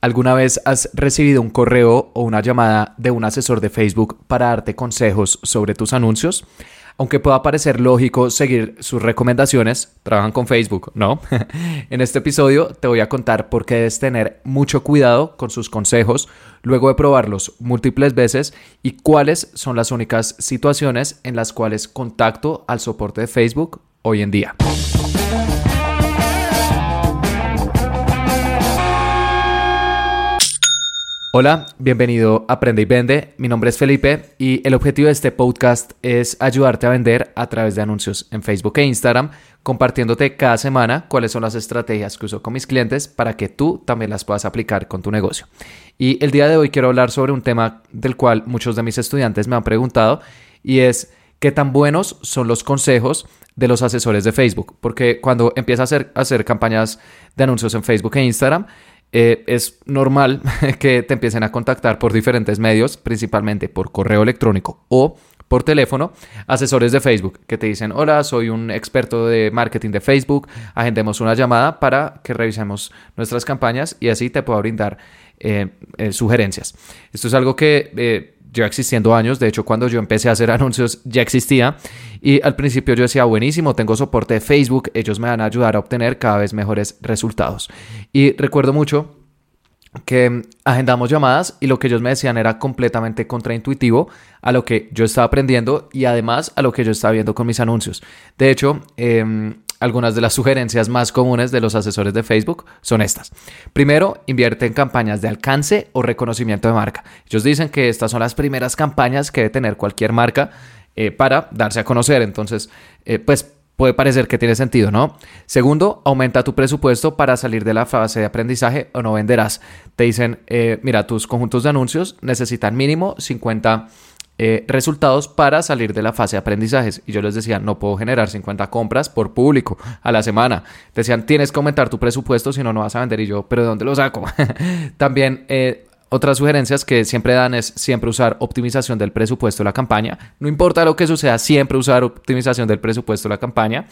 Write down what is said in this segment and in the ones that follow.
¿Alguna vez has recibido un correo o una llamada de un asesor de Facebook para darte consejos sobre tus anuncios? Aunque pueda parecer lógico seguir sus recomendaciones, trabajan con Facebook, ¿no? en este episodio te voy a contar por qué debes tener mucho cuidado con sus consejos luego de probarlos múltiples veces y cuáles son las únicas situaciones en las cuales contacto al soporte de Facebook hoy en día. Hola, bienvenido a Aprende y Vende. Mi nombre es Felipe y el objetivo de este podcast es ayudarte a vender a través de anuncios en Facebook e Instagram, compartiéndote cada semana cuáles son las estrategias que uso con mis clientes para que tú también las puedas aplicar con tu negocio. Y el día de hoy quiero hablar sobre un tema del cual muchos de mis estudiantes me han preguntado y es qué tan buenos son los consejos de los asesores de Facebook. Porque cuando empiezas a hacer, a hacer campañas de anuncios en Facebook e Instagram, eh, es normal que te empiecen a contactar por diferentes medios, principalmente por correo electrónico o por teléfono, asesores de Facebook que te dicen, hola, soy un experto de marketing de Facebook, agendemos una llamada para que revisemos nuestras campañas y así te puedo brindar eh, eh, sugerencias. Esto es algo que lleva existiendo años. De hecho, cuando yo empecé a hacer anuncios ya existía. Y al principio yo decía, buenísimo, tengo soporte de Facebook, ellos me van a ayudar a obtener cada vez mejores resultados. Y recuerdo mucho que agendamos llamadas y lo que ellos me decían era completamente contraintuitivo a lo que yo estaba aprendiendo y además a lo que yo estaba viendo con mis anuncios. De hecho, eh, algunas de las sugerencias más comunes de los asesores de Facebook son estas. Primero, invierte en campañas de alcance o reconocimiento de marca. Ellos dicen que estas son las primeras campañas que debe tener cualquier marca eh, para darse a conocer. Entonces, eh, pues puede parecer que tiene sentido, ¿no? Segundo, aumenta tu presupuesto para salir de la fase de aprendizaje o no venderás. Te dicen, eh, mira, tus conjuntos de anuncios necesitan mínimo 50 eh, resultados para salir de la fase de aprendizajes. Y yo les decía, no puedo generar 50 compras por público a la semana. Decían, tienes que aumentar tu presupuesto, si no, no vas a vender. Y yo, ¿pero de dónde lo saco? También... Eh, otras sugerencias que siempre dan es siempre usar optimización del presupuesto de la campaña. No importa lo que suceda, siempre usar optimización del presupuesto de la campaña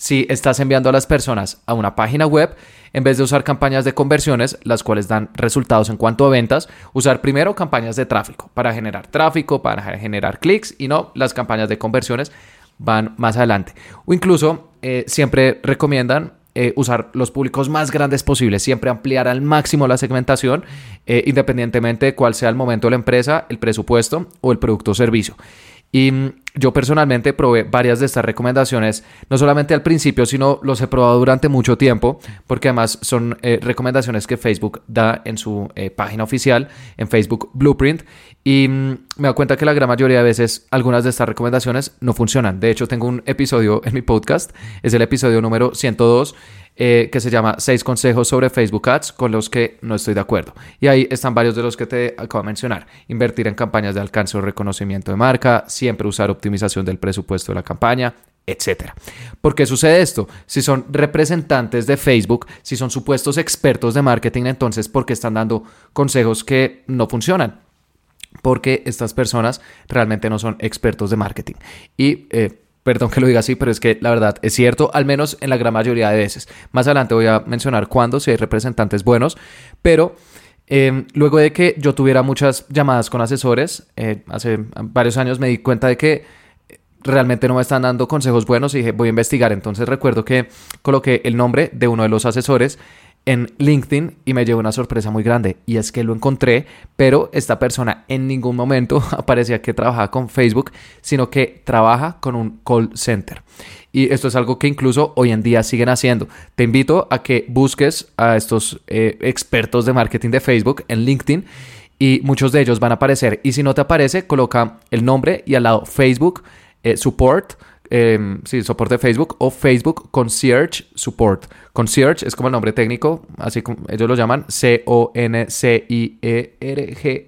si estás enviando a las personas a una página web, en vez de usar campañas de conversiones, las cuales dan resultados en cuanto a ventas, usar primero campañas de tráfico para generar tráfico, para generar clics y no las campañas de conversiones van más adelante. O incluso eh, siempre recomiendan eh, usar los públicos más grandes posibles, siempre ampliar al máximo la segmentación, eh, independientemente de cuál sea el momento de la empresa, el presupuesto o el producto o servicio. Y mm, yo personalmente probé varias de estas recomendaciones, no solamente al principio, sino los he probado durante mucho tiempo, porque además son eh, recomendaciones que Facebook da en su eh, página oficial, en Facebook Blueprint, y mm, me doy cuenta que la gran mayoría de veces algunas de estas recomendaciones no funcionan. De hecho, tengo un episodio en mi podcast, es el episodio número 102 eh, que se llama Seis consejos sobre Facebook Ads con los que no estoy de acuerdo. Y ahí están varios de los que te acabo de mencionar. Invertir en campañas de alcance o reconocimiento de marca, siempre usar optimización del presupuesto de la campaña, etcétera. ¿Por qué sucede esto? Si son representantes de Facebook, si son supuestos expertos de marketing, entonces ¿por qué están dando consejos que no funcionan? Porque estas personas realmente no son expertos de marketing. Y eh, Perdón que lo diga así, pero es que la verdad es cierto, al menos en la gran mayoría de veces. Más adelante voy a mencionar cuándo, si hay representantes buenos, pero em, luego de que yo tuviera muchas llamadas con asesores, eh, hace varios años me di cuenta de que realmente no me están dando consejos buenos y dije, voy a investigar. Entonces recuerdo que coloqué el nombre de uno de los asesores en LinkedIn y me llevó una sorpresa muy grande y es que lo encontré, pero esta persona en ningún momento aparecía que trabajaba con Facebook, sino que trabaja con un call center. Y esto es algo que incluso hoy en día siguen haciendo. Te invito a que busques a estos eh, expertos de marketing de Facebook en LinkedIn y muchos de ellos van a aparecer. Y si no te aparece, coloca el nombre y al lado Facebook eh, Support eh, sí, soporte Facebook o Facebook Concierge Support. Concierge es como el nombre técnico, así como ellos lo llaman, C-O-N-C-I-E-R-G-E,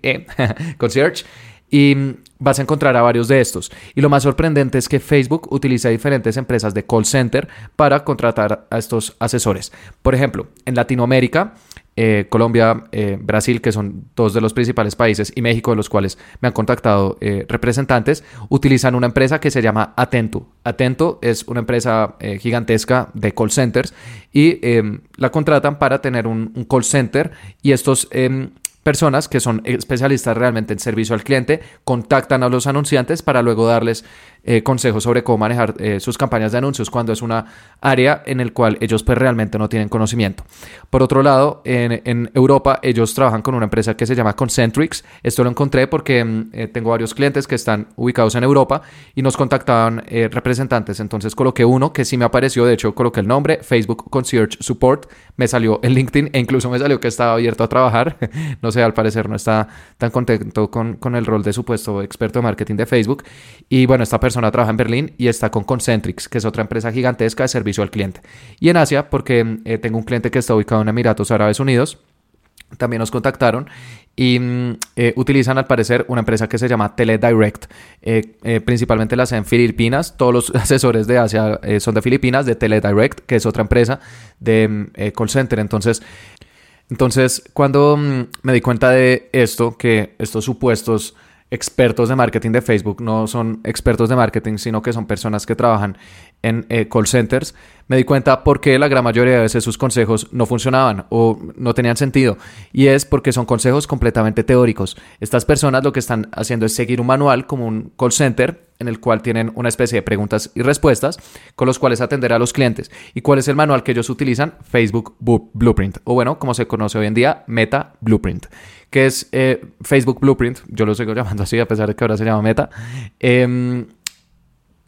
-E, Concierge. Y vas a encontrar a varios de estos. Y lo más sorprendente es que Facebook utiliza diferentes empresas de call center para contratar a estos asesores. Por ejemplo, en Latinoamérica eh, Colombia, eh, Brasil, que son dos de los principales países, y México, de los cuales me han contactado eh, representantes, utilizan una empresa que se llama Atento. Atento es una empresa gigantesca de call centers y em, la contratan para tener un, un call center y estos em, personas que son especialistas realmente en servicio al cliente contactan a los anunciantes para luego darles eh, consejos sobre cómo manejar eh, sus campañas de anuncios cuando es una área en el cual ellos pues realmente no tienen conocimiento. Por otro lado, en, Europa ellos trabajan con una empresa que se llama Concentrix. Esto lo encontré porque mm, eh, tengo varios clientes que están ubicados en Europa y nos contactaban representantes. Entonces coloqué uno que sí me apareció, de hecho coloqué el nombre, Facebook Concierge Support, me salió en LinkedIn e incluso me salió que estaba abierto a trabajar. no sé, al parecer no está tan contento con, con el rol de supuesto experto de marketing de Facebook. Y bueno, esta persona persona trabaja en Berlín y está con Concentrix, que es otra empresa gigantesca de servicio al cliente. Y en Asia, porque eh, tengo un cliente que está ubicado en Emiratos Árabes Unidos, también nos contactaron y mm, eh, utilizan al parecer una empresa que se llama Teledirect. Eh, principalmente la hacen en Filipinas. Todos los asesores de Asia son de Filipinas, de Teledirect, que es otra empresa de mm, call center. Entonces, entonces, cuando mm, me di cuenta de esto, que estos supuestos expertos de marketing de Facebook no son expertos de marketing, sino que son personas que trabajan en eh, call centers, me di cuenta por qué la gran mayoría de veces sus consejos no funcionaban o no tenían sentido. Y es porque son consejos completamente teóricos. Estas personas lo que están haciendo es seguir un manual como un call center en el cual tienen una especie de preguntas y respuestas con los cuales atender a los clientes. ¿Y cuál es el manual que ellos utilizan? Facebook Blueprint, o bueno, como se conoce hoy en día, Meta Blueprint, que es eh, Facebook Blueprint, yo lo sigo llamando así a pesar de que ahora se llama Meta. Eh,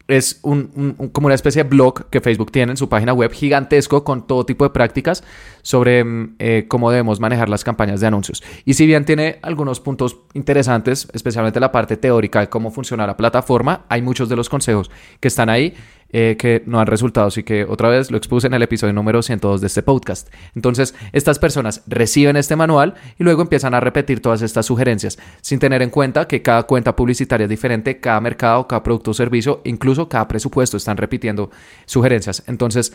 es un, como una especie de blog que Facebook tiene en su página web gigantesco con todo tipo de prácticas sobre mm, eh, cómo debemos manejar las campañas de anuncios. Y si bien tiene algunos puntos interesantes, especialmente la parte teórica de cómo funciona la plataforma, hay muchos de los consejos que están ahí eh, que no han resultado. Así que otra vez lo expuse en el episodio número 102 de este podcast. Entonces, estas personas reciben este manual y luego empiezan a repetir todas estas sugerencias, sin tener en cuenta que cada cuenta publicitaria es diferente, cada mercado, cada producto o servicio, incluso cada presupuesto están repitiendo sugerencias. Entonces,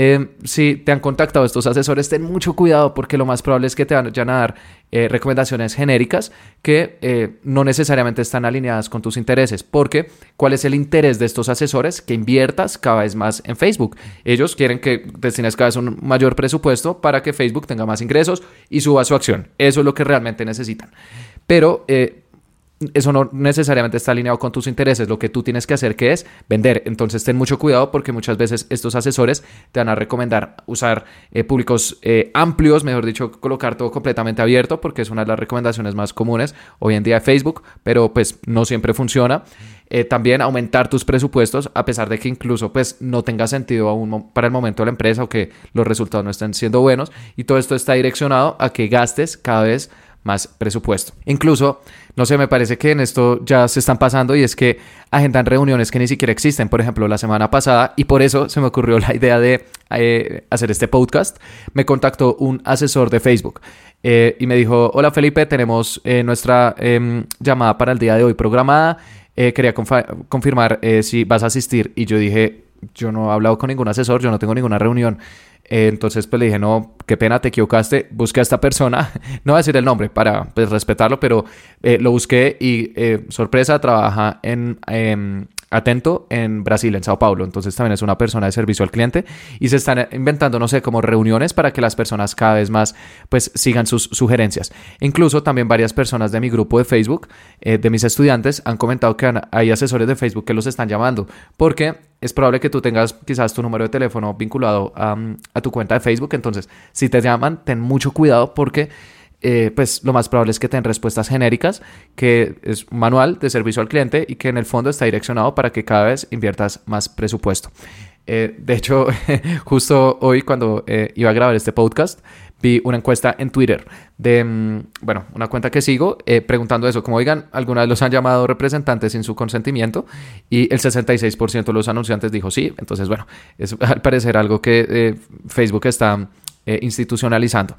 eh, si te han contactado estos asesores, ten mucho cuidado porque lo más probable es que te vayan a dar eh, recomendaciones genéricas que eh, no necesariamente están alineadas con tus intereses. Porque, ¿cuál es el interés de estos asesores? Que inviertas cada vez más en Facebook. Ellos quieren que destines cada vez un mayor presupuesto para que Facebook tenga más ingresos y suba su acción. Eso es lo que realmente necesitan. Pero eso no necesariamente está alineado con tus intereses. Lo que tú tienes que hacer es vender. Entonces ten mucho cuidado porque muchas veces estos asesores te van a recomendar usar eh, públicos eh, amplios, mejor dicho, colocar todo completamente abierto porque es una de las recomendaciones más comunes hoy en día de Facebook, pero pues no siempre funciona. Eh, también aumentar tus presupuestos a pesar de que incluso pues no tenga sentido aún para el momento de la empresa o que los resultados no estén siendo buenos y todo esto está direccionado a que gastes cada vez más presupuesto. Incluso, no sé, me parece que en esto ya se están pasando y es que agendan reuniones que ni siquiera existen. Por ejemplo, la semana pasada, y por eso se me ocurrió la idea de eh, hacer este podcast, me contactó un asesor de Facebook. Eh, y me dijo, hola Felipe, tenemos eh, nuestra em, llamada para el día de hoy programada. quería confirmar si vas a asistir. Y yo dije, yo no he hablado con ningún asesor, yo no tengo ninguna reunión. Entonces pues le dije, no, qué pena, te equivocaste, busqué a esta persona, no voy a decir el nombre para pues, respetarlo, pero eh, lo busqué y eh, sorpresa, trabaja en em, Atento en Brasil, en Sao Paulo. Entonces también es una persona de servicio al cliente y se están inventando, no sé, como reuniones para que las personas cada vez más pues sigan sus sugerencias. Incluso también varias personas de mi grupo de Facebook, de mis estudiantes, han comentado que hay asesores de Facebook que los están llamando porque es probable que tú tengas quizás tu número de teléfono vinculado a, tu cuenta de Facebook. Entonces, si te llaman, ten mucho cuidado porque eh, pues lo más probable es que tengan respuestas genéricas, que es manual de servicio al cliente y que en el fondo está direccionado para que cada vez inviertas más presupuesto. Eh, de hecho, justo hoy cuando eh, iba a grabar este podcast, vi una encuesta en Twitter de, mm, bueno, una cuenta que sigo eh, preguntando eso, como oigan, alguna vez los han llamado representantes sin su consentimiento y el 66% de los anunciantes dijo sí, entonces bueno, es al parecer algo que Facebook está eh, institucionalizando.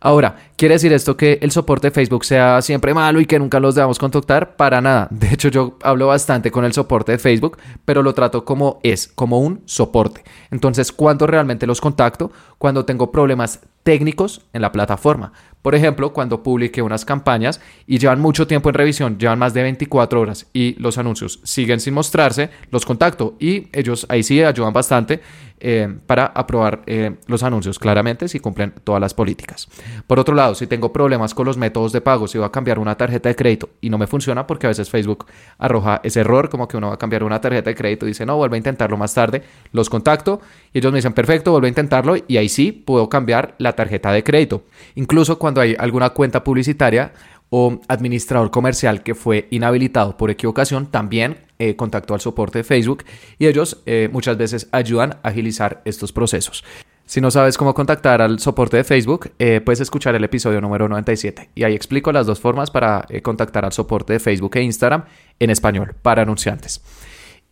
Ahora, ¿quiere decir esto que el soporte de Facebook sea siempre malo y que nunca los debamos contactar? Para nada. De hecho, yo hablo bastante con el soporte de Facebook, pero lo trato como es, como un soporte. Entonces, ¿cuándo realmente los contacto? Cuando tengo problemas técnicos en la plataforma. Por ejemplo, cuando publiqué unas campañas y llevan mucho tiempo en revisión, llevan más de 24 horas y los anuncios siguen sin mostrarse, los contacto y ellos ahí sí ayudan bastante eh, para aprobar eh, los anuncios claramente si cumplen todas las políticas. Por otro lado, si tengo problemas con los métodos de pago, si voy a cambiar una tarjeta de crédito y no me funciona porque a veces Facebook arroja ese error como que uno va a cambiar una tarjeta de crédito y dice no, vuelve a intentarlo más tarde, los contacto y ellos me dicen perfecto, vuelve a intentarlo y ahí sí puedo cambiar la tarjeta de crédito. Incluso cuando hay alguna cuenta publicitaria o administrador comercial que fue inhabilitado por equivocación, también eh, contactó al soporte de Facebook y ellos eh, muchas veces ayudan a agilizar estos procesos. Si no sabes cómo contactar al soporte de Facebook, eh, puedes escuchar el episodio número 97 y ahí explico las dos formas para contactar al soporte de Facebook e Instagram en español para anunciantes.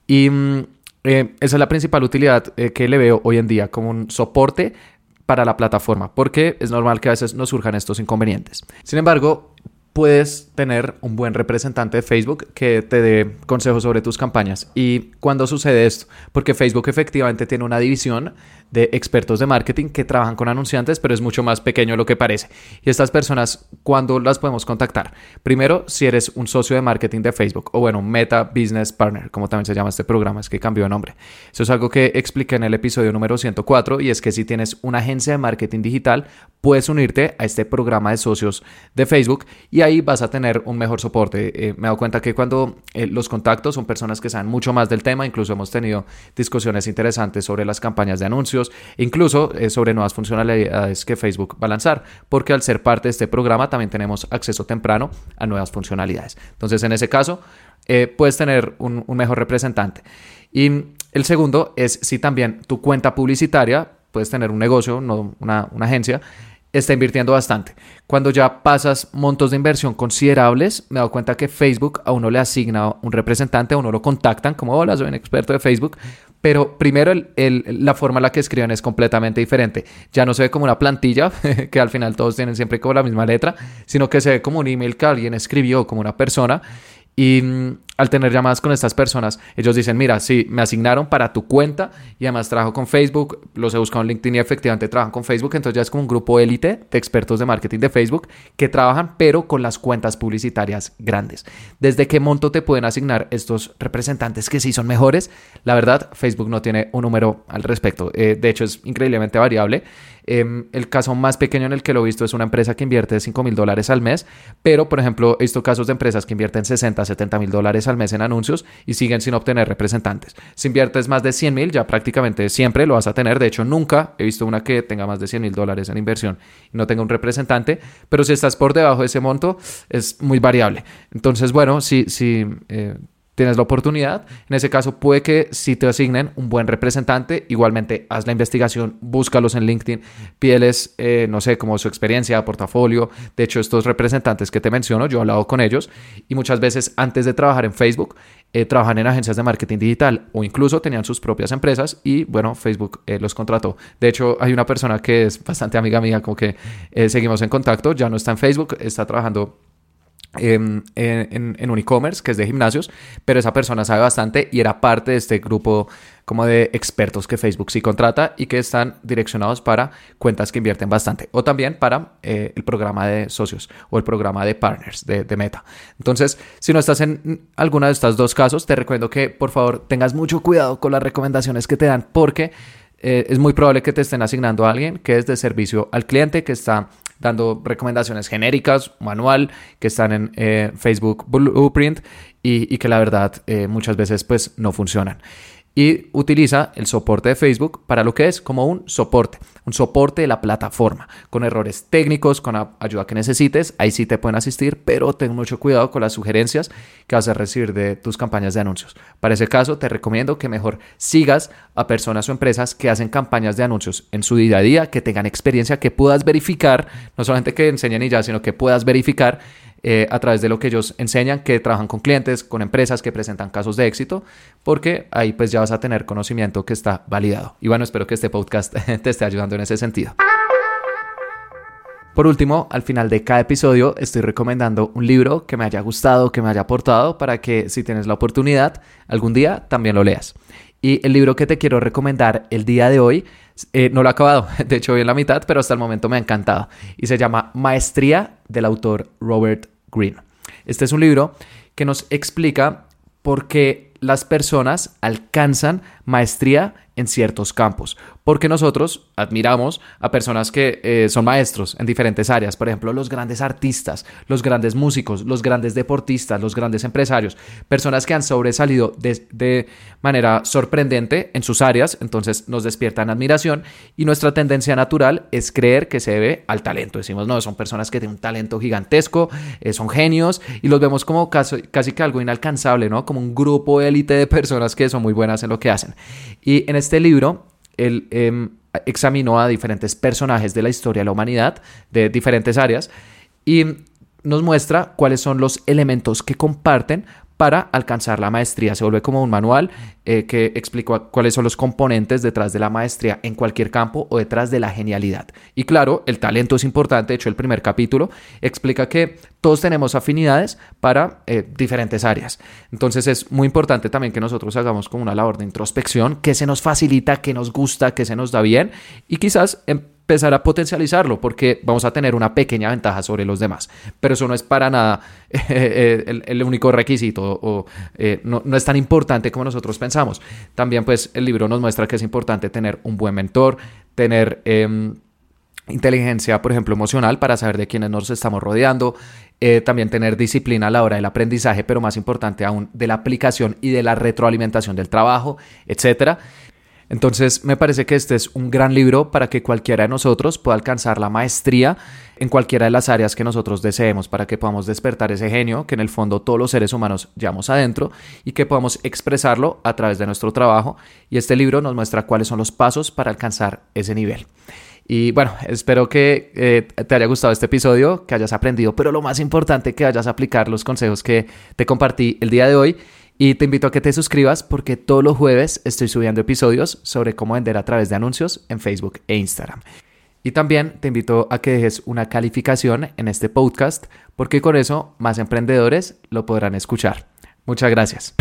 Y mm, esa es la principal utilidad que le veo hoy en día como un soporte para la plataforma, porque es normal que a veces nos surjan estos inconvenientes. Sin embargo, puedes tener un buen representante de Facebook que te dé consejos sobre tus campañas. ¿Y cuándo sucede esto? Porque Facebook efectivamente tiene una división de expertos de marketing que trabajan con anunciantes, pero es mucho más pequeño de lo que parece. Y estas personas, ¿cuándo las podemos contactar? Primero, si eres un socio de marketing de Facebook o bueno, Meta Business Partner, como también se llama este programa, es que cambió de nombre. Eso es algo que expliqué en el episodio número 104 y es que si tienes una agencia de marketing digital, puedes unirte a este programa de socios de Facebook y ahí vas a tener un mejor soporte. Eh, me he dado cuenta que cuando eh, los contactos son personas que saben mucho más del tema, incluso hemos tenido discusiones interesantes sobre las campañas de anuncios, incluso eh, sobre nuevas funcionalidades que Facebook va a lanzar, porque al ser parte de este programa también tenemos acceso temprano a nuevas funcionalidades. Entonces, en ese caso, puedes tener un, mejor representante. Y el segundo es si también tu cuenta publicitaria, puedes tener un negocio, no una agencia, está invirtiendo bastante. Cuando ya pasas montos de inversión considerables, me he dado cuenta que Facebook a uno le asigna un representante, a uno lo contactan como, hola, soy un experto de Facebook, pero primero la forma en la que escriben es completamente diferente. Ya no se ve como una plantilla, que al final todos tienen siempre como la misma letra, sino que se ve como un email que alguien escribió como una persona y mm, al tener llamadas con estas personas, ellos dicen, mira, sí, me asignaron para tu cuenta y además trabajo con Facebook, los he buscado en LinkedIn y efectivamente trabajan con Facebook, entonces ya es como un grupo élite de expertos de marketing de Facebook que trabajan pero con las cuentas publicitarias grandes. ¿Desde qué monto te pueden asignar estos representantes que sí son mejores? La verdad, Facebook no tiene un número al respecto, eh, de hecho es increíblemente variable. Em, el caso más pequeño en el que lo he visto es una empresa que invierte 5 mil dólares al mes, pero por ejemplo he visto casos de empresas que invierten 60, 70 mil dólares al mes en anuncios y siguen sin obtener representantes. Si inviertes más de 100 mil, ya prácticamente siempre lo vas a tener. De hecho, nunca he visto una que tenga más de 100 mil dólares en inversión y no tenga un representante, pero si estás por debajo de ese monto, es muy variable. Entonces, bueno, si, si eh, tienes la oportunidad. En ese caso, puede que si te asignen un buen representante, igualmente haz la investigación, búscalos en LinkedIn, pídeles, eh, no sé, como su experiencia, portafolio. De hecho, estos representantes que te menciono, yo he hablado con ellos y muchas veces antes de trabajar en Facebook, eh, trabajan en agencias de marketing digital o incluso tenían sus propias empresas y bueno, Facebook eh, los contrató. De hecho, hay una persona que es bastante amiga mía, como que seguimos en contacto, ya no está en Facebook, está trabajando Em, en, un e-commerce que es de gimnasios, pero esa persona sabe bastante y era parte de este grupo como de expertos que Facebook sí contrata y que están direccionados para cuentas que invierten bastante o también para eh, el programa de socios o el programa de partners de, Meta. Entonces, si no estás en alguna de estos dos casos, te recomiendo que por favor tengas mucho cuidado con las recomendaciones que te dan porque eh, es muy probable que te estén asignando a alguien que es de servicio al cliente, que está dando recomendaciones genéricas, manual, que están en eh, Facebook Blueprint y, que la verdad eh, muchas veces pues no funcionan y utiliza el soporte de Facebook para lo que es como un soporte, un soporte de la plataforma, con errores técnicos, con ayuda que necesites, ahí sí te pueden asistir, pero ten mucho cuidado con las sugerencias que vas a recibir de tus campañas de anuncios. Para ese caso, te recomiendo que mejor sigas a personas o empresas que hacen campañas de anuncios en su día a día, que tengan experiencia, que puedas verificar, no solamente que enseñen y ya, sino que puedas verificar eh, a través de lo que ellos enseñan, que trabajan con clientes, con empresas que presentan casos de éxito, porque ahí pues ya vas a tener conocimiento que está validado. Y bueno, espero que este podcast te esté ayudando en ese sentido. Por último, al final de cada episodio estoy recomendando un libro que me haya gustado, que me haya aportado, para que si tienes la oportunidad, algún día también lo leas. Y el libro que te quiero recomendar el día de hoy, eh, no lo he acabado, de hecho voy en la mitad, pero hasta el momento me ha encantado. Y se llama Maestría del autor Robert Greene. Este es un libro que nos explica por qué las personas alcanzan maestría en ciertos campos, porque nosotros admiramos a personas que eh, son maestros en diferentes áreas, por ejemplo, los grandes artistas, los grandes músicos, los grandes deportistas, los grandes empresarios, personas que han sobresalido de, manera sorprendente en sus áreas, entonces nos despiertan admiración y nuestra tendencia natural es creer que se debe al talento. Decimos, no, son personas que tienen un talento gigantesco, eh, son genios y los vemos como casi, casi que algo inalcanzable, ¿no? Como un grupo élite de personas que son muy buenas en lo que hacen. Y en este libro, él em, examinó a diferentes personajes de la historia de la humanidad, de diferentes áreas, y nos muestra cuáles son los elementos que comparten para alcanzar la maestría. Se vuelve como un manual eh, que explica cuáles son los componentes detrás de la maestría en cualquier campo o detrás de la genialidad. Y claro, el talento es importante. De hecho, el primer capítulo explica que todos tenemos afinidades para eh, diferentes áreas. Entonces es muy importante también que nosotros hagamos como una labor de introspección, que se nos facilita, que nos gusta, que se nos da bien y quizás empezar a potencializarlo porque vamos a tener una pequeña ventaja sobre los demás. Pero eso no es para nada eh, el, único requisito o eh, no, es tan importante como nosotros pensamos. También pues el libro nos muestra que es importante tener un buen mentor, tener... Em, inteligencia, por ejemplo, emocional para saber de quiénes nos estamos rodeando, eh, también tener disciplina a la hora del aprendizaje, pero más importante aún de la aplicación y de la retroalimentación del trabajo, etcétera. Entonces me parece que este es un gran libro para que cualquiera de nosotros pueda alcanzar la maestría en cualquiera de las áreas que nosotros deseemos, para que podamos despertar ese genio que en el fondo todos los seres humanos llevamos adentro y que podamos expresarlo a través de nuestro trabajo. Y este libro nos muestra cuáles son los pasos para alcanzar ese nivel. Y bueno, espero que eh, te haya gustado este episodio, que hayas aprendido, pero lo más importante, que vayas a aplicar los consejos que te compartí el día de hoy y te invito a que te suscribas porque todos los jueves estoy subiendo episodios sobre cómo vender a través de anuncios en Facebook e Instagram. Y también te invito a que dejes una calificación en este podcast porque con eso más emprendedores lo podrán escuchar. Muchas gracias.